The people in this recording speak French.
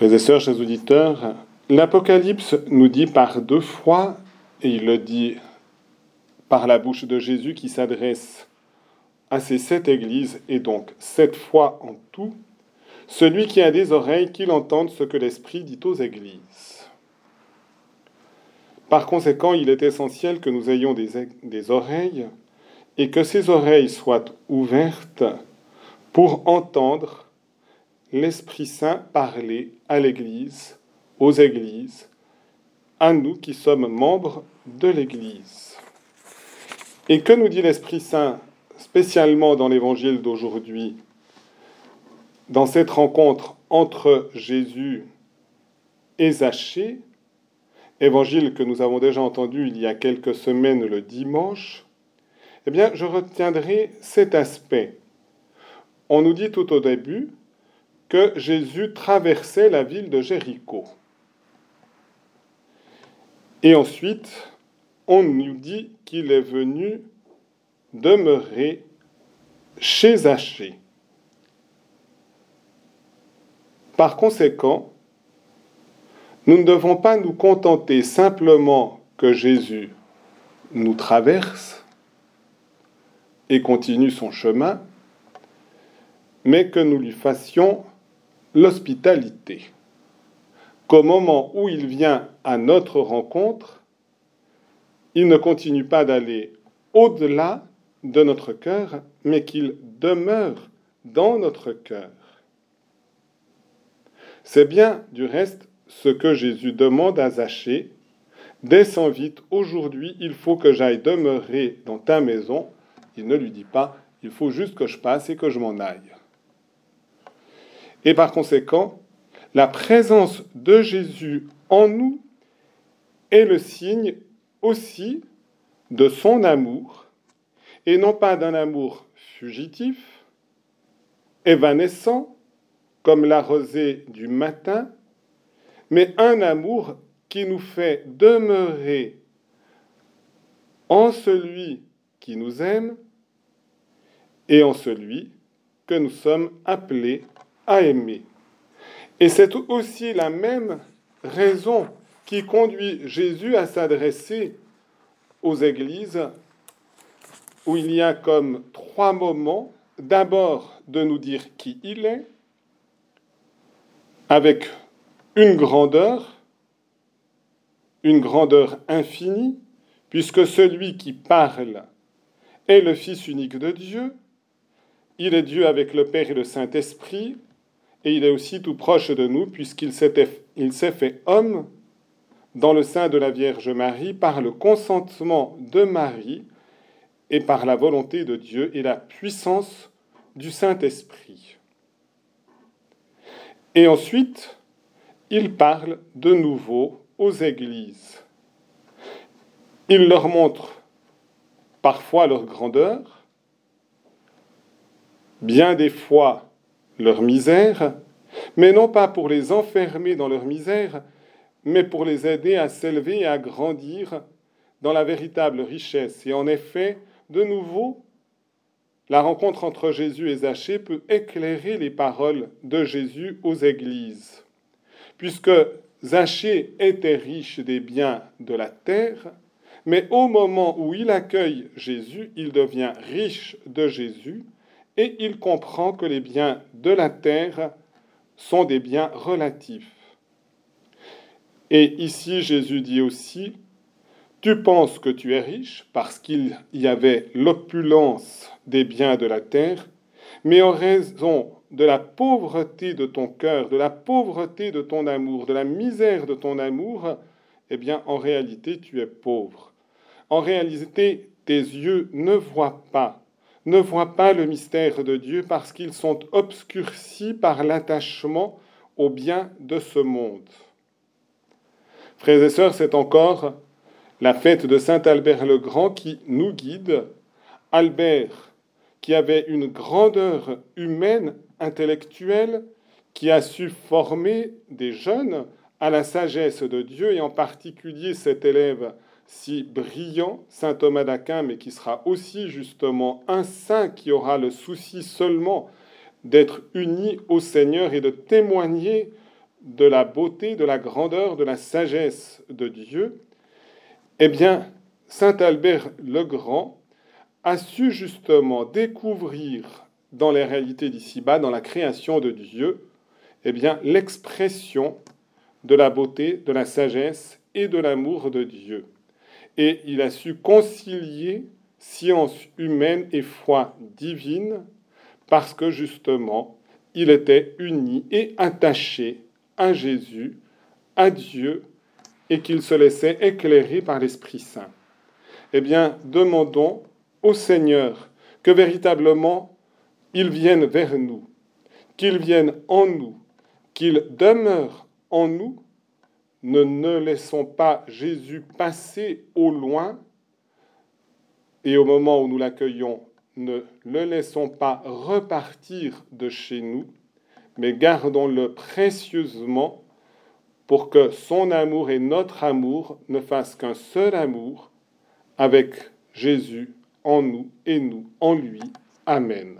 Frères et sœurs, chers auditeurs, l'Apocalypse nous dit par deux fois, et il le dit par la bouche de Jésus qui s'adresse à ces sept églises, et donc sept fois en tout, celui qui a des oreilles, qu'il entende ce que l'Esprit dit aux églises. Par conséquent, il est essentiel que nous ayons des, des oreilles et que ces oreilles soient ouvertes pour entendre l'Esprit Saint parler à l'Église, aux Églises, à nous qui sommes membres de l'Église. Et que nous dit l'Esprit Saint spécialement dans l'Évangile d'aujourd'hui, dans cette rencontre entre Jésus et Zachée, évangile que nous avons déjà entendu il y a quelques semaines le dimanche, eh bien, je retiendrai cet aspect. On nous dit tout au début que Jésus traversait la ville de Jéricho. Et ensuite, on nous dit qu'il est venu demeurer chez Zachée. Par conséquent, nous ne devons pas nous contenter simplement que Jésus nous traverse et continue son chemin, mais que nous lui fassions l'hospitalité, qu'au moment où il vient à notre rencontre, il ne continue pas d'aller au-delà de notre cœur, mais qu'il demeure dans notre cœur. C'est bien, du reste, ce que Jésus demande à Zachée. Descends vite, aujourd'hui, il faut que j'aille demeurer dans ta maison. Il ne lui dit pas, il faut juste que je passe et que je m'en aille. Et par conséquent, la présence de Jésus en nous est le signe aussi de son amour, et non pas d'un amour fugitif, évanescent, comme la rosée du matin, mais un amour qui nous fait demeurer en celui qui nous aime et en celui que nous sommes appelés à aimer. Et c'est aussi la même raison qui conduit Jésus à s'adresser aux églises où il y a comme trois moments. D'abord de nous dire qui il est, avec une grandeur, une grandeur infinie, puisque celui qui parle est le Fils unique de Dieu, il est Dieu avec le Père et le Saint-Esprit, et il est aussi tout proche de nous, puisqu'il s'est fait homme dans le sein de la Vierge Marie par le consentement de Marie et par la volonté de Dieu et la puissance du Saint-Esprit. Et ensuite, il parle de nouveau aux églises. Il leur montre parfois leur grandeur, bien des fois leur misère, mais non pas pour les enfermer dans leur misère, mais pour les aider à s'élever et à grandir dans la véritable richesse. Et en effet, de nouveau, la rencontre entre Jésus et Zachée peut éclairer les paroles de Jésus aux églises. Puisque Zachée était riche des biens de la terre, mais au moment où il accueille Jésus, il devient riche de Jésus et il comprend que les biens de la terre sont des biens relatifs. Et ici, Jésus dit aussi, tu penses que tu es riche parce qu'il y avait l'opulence des biens de la terre, mais en raison de la pauvreté de ton cœur, de la pauvreté de ton amour, de la misère de ton amour, eh bien, en réalité, tu es pauvre. En réalité, tes yeux ne voient pas, ne voient pas le mystère de Dieu parce qu'ils sont obscurcis par l'attachement aux biens de ce monde. Frères et sœurs, c'est encore la fête de Saint Albert le Grand qui nous guide. Albert, qui avait une grandeur humaine, intellectuelle, qui a su former des jeunes à la sagesse de Dieu, et en particulier cet élève si brillant, Saint Thomas d'Aquin, mais qui sera aussi justement un saint qui aura le souci seulement d'être uni au Seigneur et de témoigner de la beauté, de la grandeur, de la sagesse de Dieu, eh bien, Saint Albert le Grand a su justement découvrir dans les réalités d'ici-bas, dans la création de Dieu, eh bien, l'expression de la beauté, de la sagesse et de l'amour de Dieu. Et il a su concilier science humaine et foi divine parce que justement, il était uni et attaché à Jésus, à Dieu, et qu'il se laissait éclairer par l'Esprit Saint. Eh bien, demandons au Seigneur que véritablement il vienne vers nous, qu'il vienne en nous, qu'il demeure en nous. Ne, laissons pas Jésus passer au loin et au moment où nous l'accueillons, ne le laissons pas repartir de chez nous, mais gardons-le précieusement pour que son amour et notre amour ne fassent qu'un seul amour avec Jésus en nous et nous en lui. Amen.